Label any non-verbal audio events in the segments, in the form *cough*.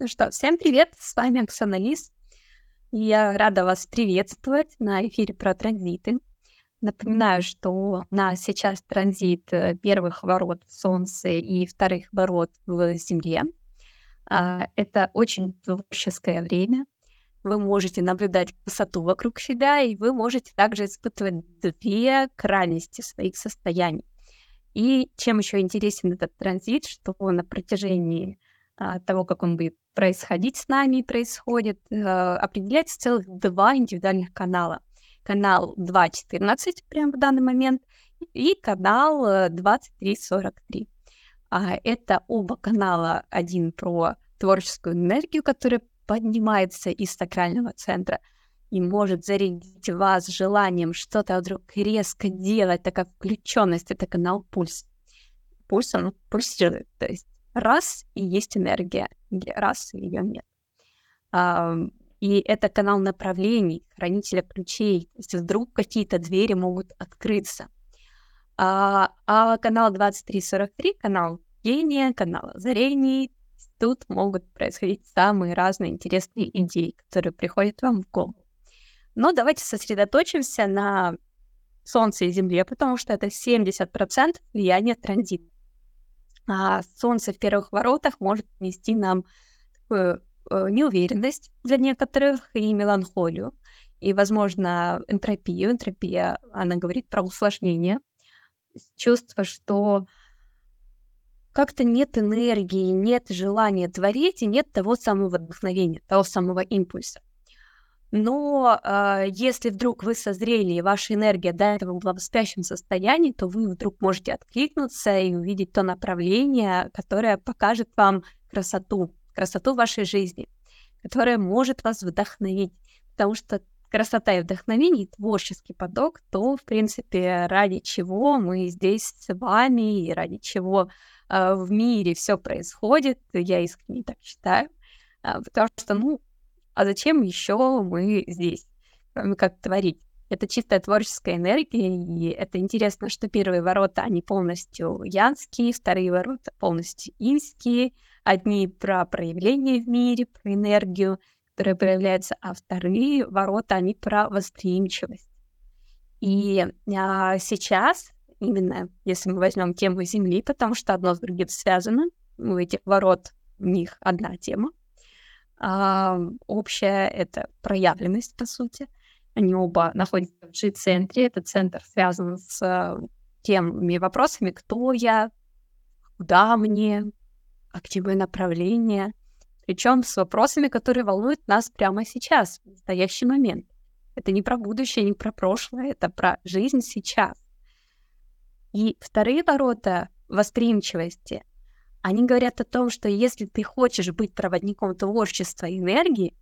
Ну что, всем привет, с вами Оксана Лис. Я рада вас приветствовать на эфире про транзиты. Напоминаю, что у нас сейчас транзит э, первых ворот в Солнце и вторых ворот в Земле. А, это очень творческое время. Вы можете наблюдать красоту вокруг себя, и вы можете также испытывать две крайности своих состояний. И чем еще интересен этот транзит, что на протяжении а, того, как он будет происходить с нами, происходит, э, определяется целых два индивидуальных канала. Канал 2.14 прямо в данный момент и канал 23.43. Э, а это оба канала, один про творческую энергию, которая поднимается из сакрального центра и может зарядить вас желанием что-то вдруг резко делать, такая включенность, это канал пульс. Пульс, он пульсирует, то есть раз и есть энергия, раз и ее нет. И это канал направлений, хранителя ключей. То есть вдруг какие-то двери могут открыться. А, а канал 2343, канал гения, канал озарений, тут могут происходить самые разные интересные идеи, которые приходят вам в голову. Но давайте сосредоточимся на Солнце и Земле, потому что это 70% влияния транзита а Солнце в первых воротах может нести нам такую э, неуверенность для некоторых и меланхолию, и, возможно, энтропию. Энтропия, она говорит про усложнение, чувство, что как-то нет энергии, нет желания творить и нет того самого вдохновения, того самого импульса. Но э, если вдруг вы созрели, и ваша энергия до этого была в спящем состоянии, то вы вдруг можете откликнуться и увидеть то направление, которое покажет вам красоту, красоту вашей жизни, которая может вас вдохновить. Потому что красота и вдохновение, творческий поток, то, в принципе, ради чего мы здесь с вами и ради чего э, в мире все происходит, я искренне так считаю. Э, потому что, ну, а зачем еще мы здесь, кроме как творить? Это чистая творческая энергия, и это интересно, что первые ворота, они полностью янские, вторые ворота полностью инские, одни про проявление в мире, про энергию, которая проявляется, а вторые ворота, они про восприимчивость. И а, сейчас, именно если мы возьмем тему Земли, потому что одно с другим связано, у этих ворот у них одна тема, а, общая — это проявленность, по сути. Они оба находятся в G-центре. Этот центр связан с э, теми вопросами, кто я, куда мне, активное направление. Причем с вопросами, которые волнуют нас прямо сейчас, в настоящий момент. Это не про будущее, не про прошлое, это про жизнь сейчас. И вторые ворота восприимчивости они говорят о том, что если ты хочешь быть проводником творчества и энергии,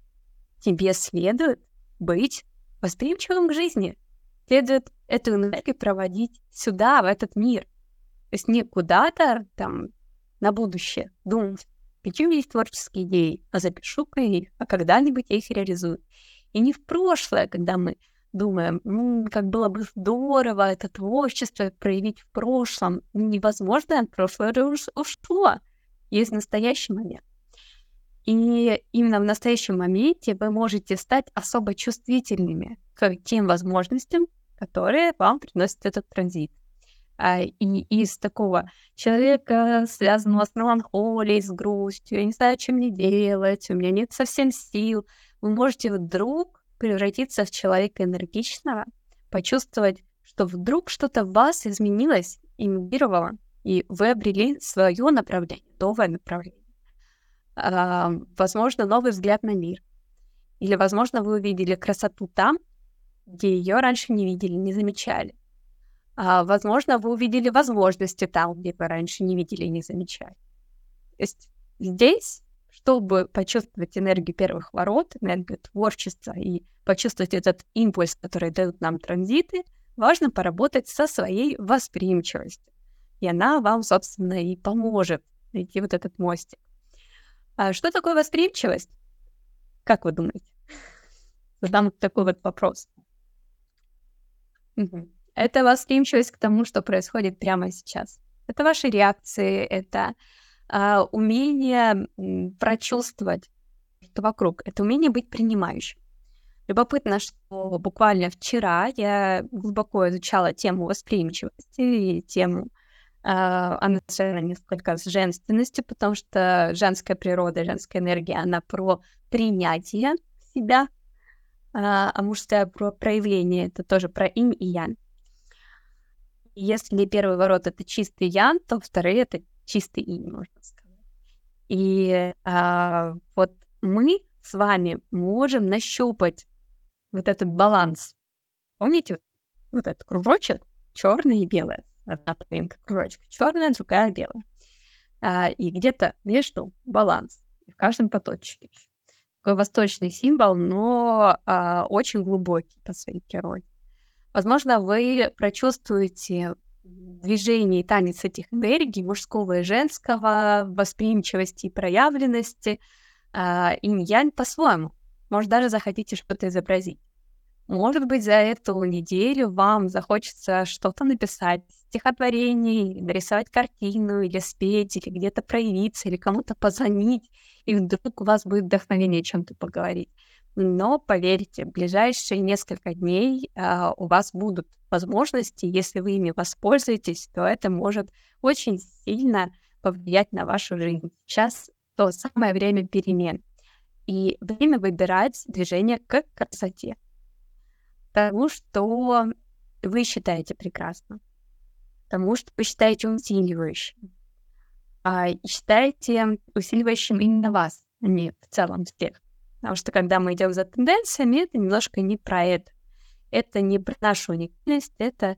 тебе следует быть восприимчивым к жизни. Следует эту энергию проводить сюда, в этот мир. То есть не куда-то там на будущее думать, какие у меня есть творческие идеи, а запишу-ка их, а когда-нибудь я их реализую. И не в прошлое, когда мы думаем, ну, как было бы здорово это творчество проявить в прошлом. Невозможно, прошлое ушло. Есть настоящий момент. И именно в настоящем моменте вы можете стать особо чувствительными к тем возможностям, которые вам приносит этот транзит. А, и из такого человека, связанного с меланхолией, с грустью, я не знаю, чем мне делать, у меня нет совсем сил, вы можете вдруг превратиться в человека энергичного, почувствовать, что вдруг что-то в вас изменилось и мигрировало, и вы обрели свое направление, новое направление. А, возможно, новый взгляд на мир. Или, возможно, вы увидели красоту там, где ее раньше не видели, не замечали. А, возможно, вы увидели возможности там, где вы раньше не видели и не замечали. То есть здесь чтобы почувствовать энергию первых ворот, энергию творчества и почувствовать этот импульс, который дают нам транзиты, важно поработать со своей восприимчивостью. И она вам, собственно, и поможет найти вот этот мостик. А что такое восприимчивость? Как вы думаете? Задам такой вот вопрос. Это восприимчивость к тому, что происходит прямо сейчас. Это ваши реакции, это умение прочувствовать, что вокруг. Это умение быть принимающим. Любопытно, что буквально вчера я глубоко изучала тему восприимчивости и тему Uh, она связана несколько с женственностью, потому что женская природа, женская энергия, она про принятие себя, uh, а мужская про проявление, это тоже про инь и ян. Если первый ворот — это чистый ян, то вторые — это чистый инь, можно сказать. И uh, вот мы с вами можем нащупать вот этот баланс. Помните, вот этот кружочек, черный и белый. Одна половинка кружочка черная, другая белая. А, и где-то между баланс. В каждом поточке. Такой восточный символ, но а, очень глубокий по своей природе. Возможно, вы прочувствуете движение и танец этих энергий мужского и женского, восприимчивости и проявленности, а, инь-янь по-своему. Может, даже захотите что-то изобразить. Может быть, за эту неделю вам захочется что-то написать, стихотворение, нарисовать картину, или спеть, или где-то проявиться, или кому-то позвонить, и вдруг у вас будет вдохновение о чем-то поговорить. Но поверьте, в ближайшие несколько дней э, у вас будут возможности, если вы ими воспользуетесь, то это может очень сильно повлиять на вашу жизнь. Сейчас то самое время перемен. И время выбирать движение к красоте тому, что вы считаете прекрасным, тому, что вы считаете усиливающим, а, считаете усиливающим именно вас, а не в целом всех. Потому что когда мы идем за тенденциями, это немножко не про это. Это не про нашу уникальность, это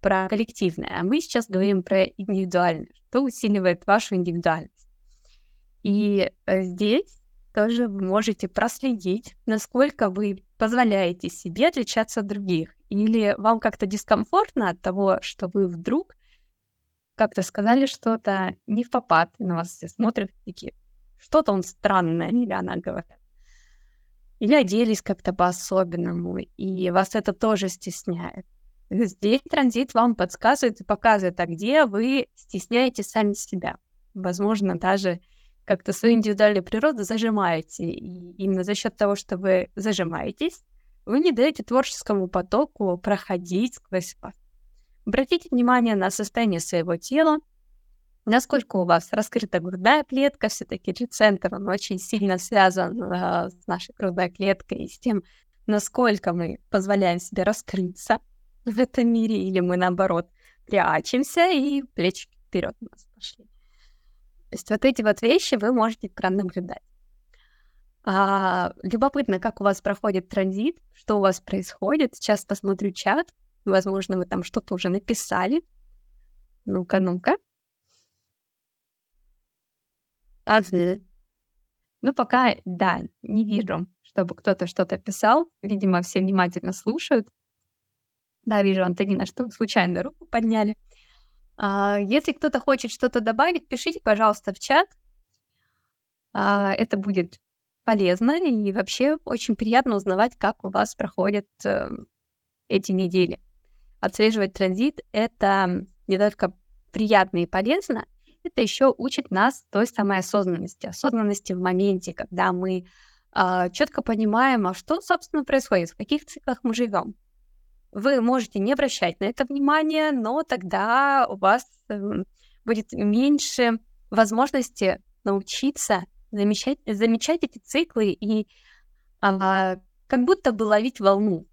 про коллективное. А мы сейчас говорим про индивидуальное, что усиливает вашу индивидуальность. И э, здесь тоже вы можете проследить, насколько вы позволяете себе отличаться от других. Или вам как-то дискомфортно от того, что вы вдруг как-то сказали что-то не в попад, на вас все смотрят такие, что-то он странное, или она говорит. Или оделись как-то по-особенному, и вас это тоже стесняет. Здесь транзит вам подсказывает и показывает, а где вы стесняете сами себя. Возможно, даже как-то свою индивидуальную природу зажимаете. И именно за счет того, что вы зажимаетесь, вы не даете творческому потоку проходить сквозь вас. Обратите внимание на состояние своего тела, насколько у вас раскрыта грудная клетка, все-таки рецентр, он очень сильно связан э, с нашей грудной клеткой и с тем, насколько мы позволяем себе раскрыться в этом мире, или мы наоборот прячемся и плечи вперед у нас пошли. То есть вот эти вот вещи вы можете пронаблюдать. А, любопытно, как у вас проходит транзит, что у вас происходит. Сейчас посмотрю чат. Возможно, вы там что-то уже написали. Ну-ка, ну-ка. Ага. Ну, пока, да, не вижу, чтобы кто-то что-то писал. Видимо, все внимательно слушают. Да, вижу, Антонина, что случайно руку подняли. А, если кто-то хочет что-то добавить, пишите, пожалуйста, в чат. А, это будет полезно и вообще очень приятно узнавать, как у вас проходят э, эти недели. Отслеживать транзит — это не только приятно и полезно, это еще учит нас той самой осознанности, осознанности в моменте, когда мы э, а, четко понимаем, а что, собственно, происходит, в каких циклах мы живем. Вы можете не обращать на это внимание, но тогда у вас эм, будет меньше возможности научиться замечать, замечать эти циклы и а, как будто бы ловить волну.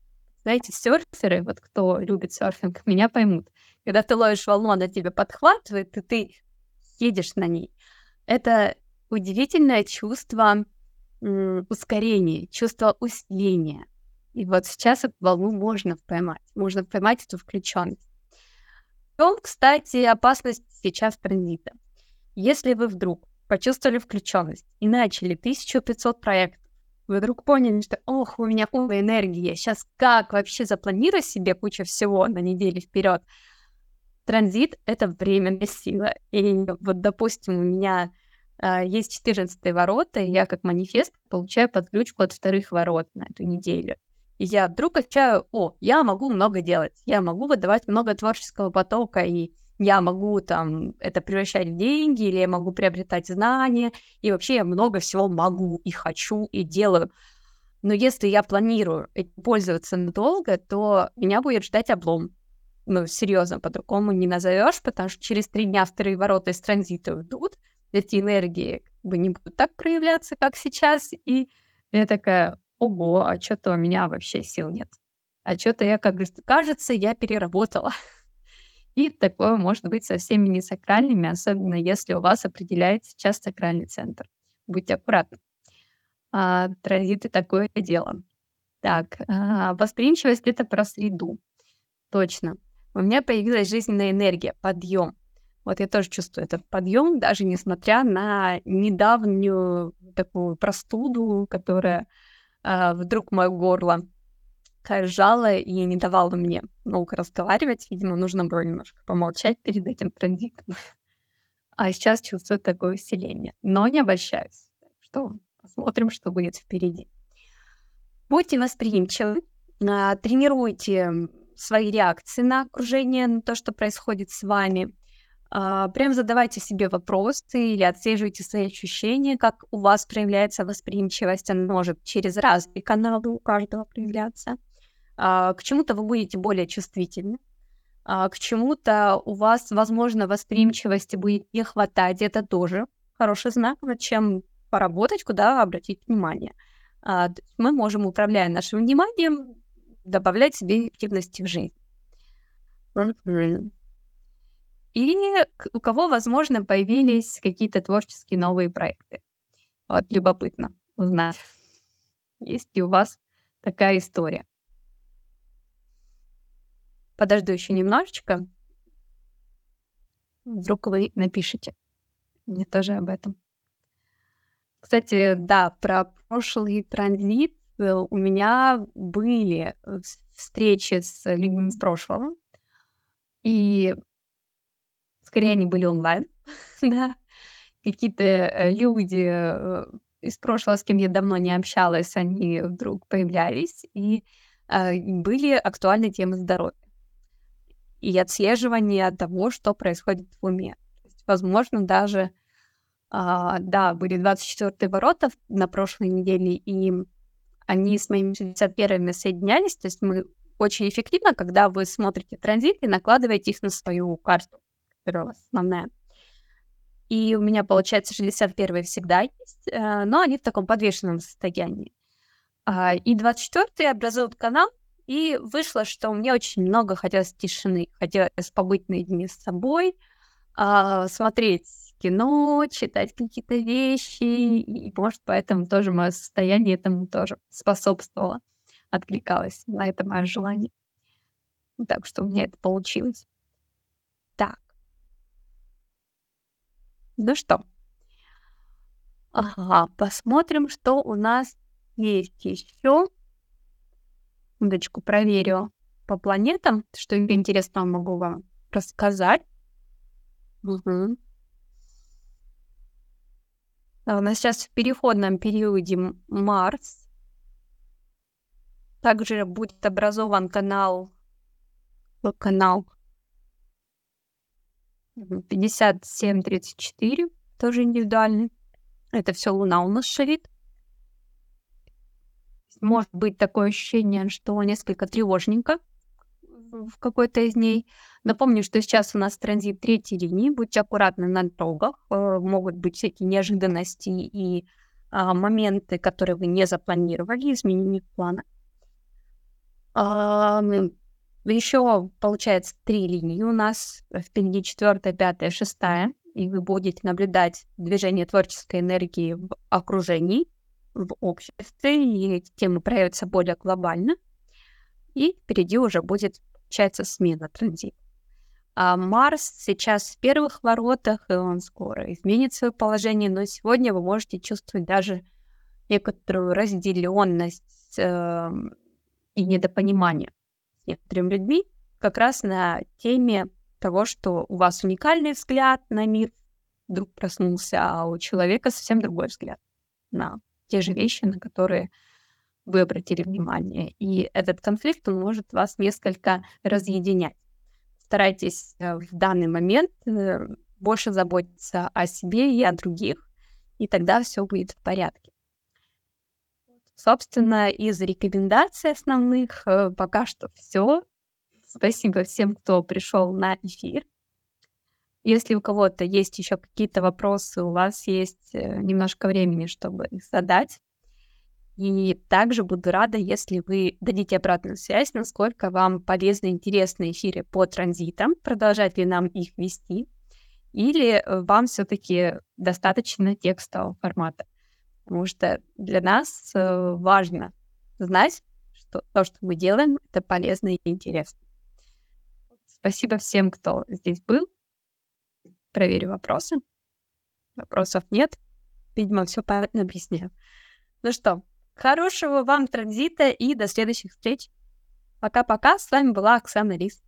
Знаете, серферы, вот кто любит серфинг, меня поймут. Когда ты ловишь волну, она тебя подхватывает, и ты едешь на ней. Это удивительное чувство ускорения, чувство усиления. И вот сейчас эту волну можно поймать. Можно поймать эту включенность. В чем, кстати, опасность сейчас транзита? Если вы вдруг почувствовали включенность и начали 1500 проектов, вы вдруг поняли, что ох, у меня полная энергия, сейчас как вообще запланирую себе кучу всего на неделю вперед. Транзит — это временная сила. И вот, допустим, у меня э, есть 14 ворота, и я как манифест получаю подключку от вторых ворот на эту неделю. И я вдруг ощущаю, о, я могу много делать, я могу выдавать много творческого потока, и я могу там это превращать в деньги, или я могу приобретать знания, и вообще я много всего могу и хочу, и делаю. Но если я планирую пользоваться надолго, то меня будет ждать облом. Ну, серьезно, по-другому не назовешь, потому что через три дня вторые ворота из транзита уйдут, эти энергии как бы не будут так проявляться, как сейчас, и я такая, ого, а что-то у меня вообще сил нет. А что-то я, как кажется, я переработала. *laughs* И такое может быть со всеми несакральными, особенно если у вас определяется сейчас сакральный центр. Будьте аккуратны. А, транзиты такое дело. Так, а, восприимчивость — это про среду. Точно. У меня появилась жизненная энергия, подъем. Вот я тоже чувствую этот подъем, даже несмотря на недавнюю такую простуду, которая э, вдруг мое горло сжала и не давала мне много разговаривать. Видимо, нужно было немножко помолчать перед этим транзитом. *laughs* А сейчас чувствую такое усиление. Но не обольщаюсь. Что посмотрим, что будет впереди. Будьте восприимчивы, а, тренируйте свои реакции на окружение, на то, что происходит с вами – а, прям задавайте себе вопросы или отслеживайте свои ощущения, как у вас проявляется восприимчивость. Она может через разные каналы у каждого проявляться. А, к чему-то вы будете более чувствительны, а, к чему-то у вас, возможно, восприимчивости будет не хватать. Это тоже хороший знак, над чем поработать, куда обратить внимание. Мы можем, управляя нашим вниманием, добавлять себе эффективности в жизнь. И у кого, возможно, появились какие-то творческие новые проекты. Вот, любопытно узнать, есть ли у вас такая история. Подожду еще немножечко. Вдруг вы напишите. Мне тоже об этом. Кстати, да, про прошлый транзит у меня были э, встречи с людьми из прошлого. И скорее они были онлайн, *laughs* да, какие-то э, люди э, из прошлого, с кем я давно не общалась, они вдруг появлялись, и э, были актуальны темы здоровья и отслеживание того, что происходит в уме. Есть, возможно, даже, а, да, были 24 ворота на прошлой неделе, и они с моими 61-ми соединялись, то есть мы очень эффективно, когда вы смотрите транзит и накладываете их на свою карту первая основная. И у меня, получается, 61 всегда есть, э, но они в таком подвешенном состоянии. А, и 24 образуют канал, и вышло, что мне очень много хотелось тишины, хотелось побыть наедине с собой, а, смотреть кино, читать какие-то вещи, и, может, поэтому тоже мое состояние этому тоже способствовало, откликалось на это мое желание. Так что у меня это получилось. Так. Ну что? Ага, посмотрим, что у нас есть еще. Удочку проверю по планетам, что интересного могу вам рассказать. Угу. А у нас сейчас в переходном периоде Марс. Также будет образован канал, канал 57-34, тоже индивидуальный. Это все Луна у нас шарит. Может быть такое ощущение, что несколько тревожненько в какой-то из ней. Напомню, что сейчас у нас транзит третьей линии. Будьте аккуратны на дорогах. Э, могут быть всякие неожиданности и а, моменты, которые вы не запланировали, изменения плана. А, еще, получается, три линии у нас. Впереди четвертая, пятая, шестая. И вы будете наблюдать движение творческой энергии в окружении, в обществе, и темы проявятся более глобально. И впереди уже будет, получается, смена транзита. А Марс сейчас в первых воротах, и он скоро изменит свое положение, но сегодня вы можете чувствовать даже некоторую разделенность э, и недопонимание некоторыми людьми как раз на теме того, что у вас уникальный взгляд на мир вдруг проснулся, а у человека совсем другой взгляд на те же вещи, на которые вы обратили внимание. И этот конфликт, он может вас несколько разъединять. Старайтесь э, в данный момент э, больше заботиться о себе и о других, и тогда все будет в порядке. Собственно, из рекомендаций основных э, пока что все. Спасибо всем, кто пришел на эфир. Если у кого-то есть еще какие-то вопросы, у вас есть немножко времени, чтобы их задать. И также буду рада, если вы дадите обратную связь, насколько вам полезны и интересны эфиры по транзитам, продолжать ли нам их вести, или э, вам все-таки достаточно текстового формата. Потому что для нас э, важно знать, что то, что мы делаем, это полезно и интересно. Спасибо всем, кто здесь был. Проверю вопросы. Вопросов нет. Видимо, все понятно объясняю. Ну что, Хорошего вам транзита и до следующих встреч. Пока-пока. С вами была Оксана Рис.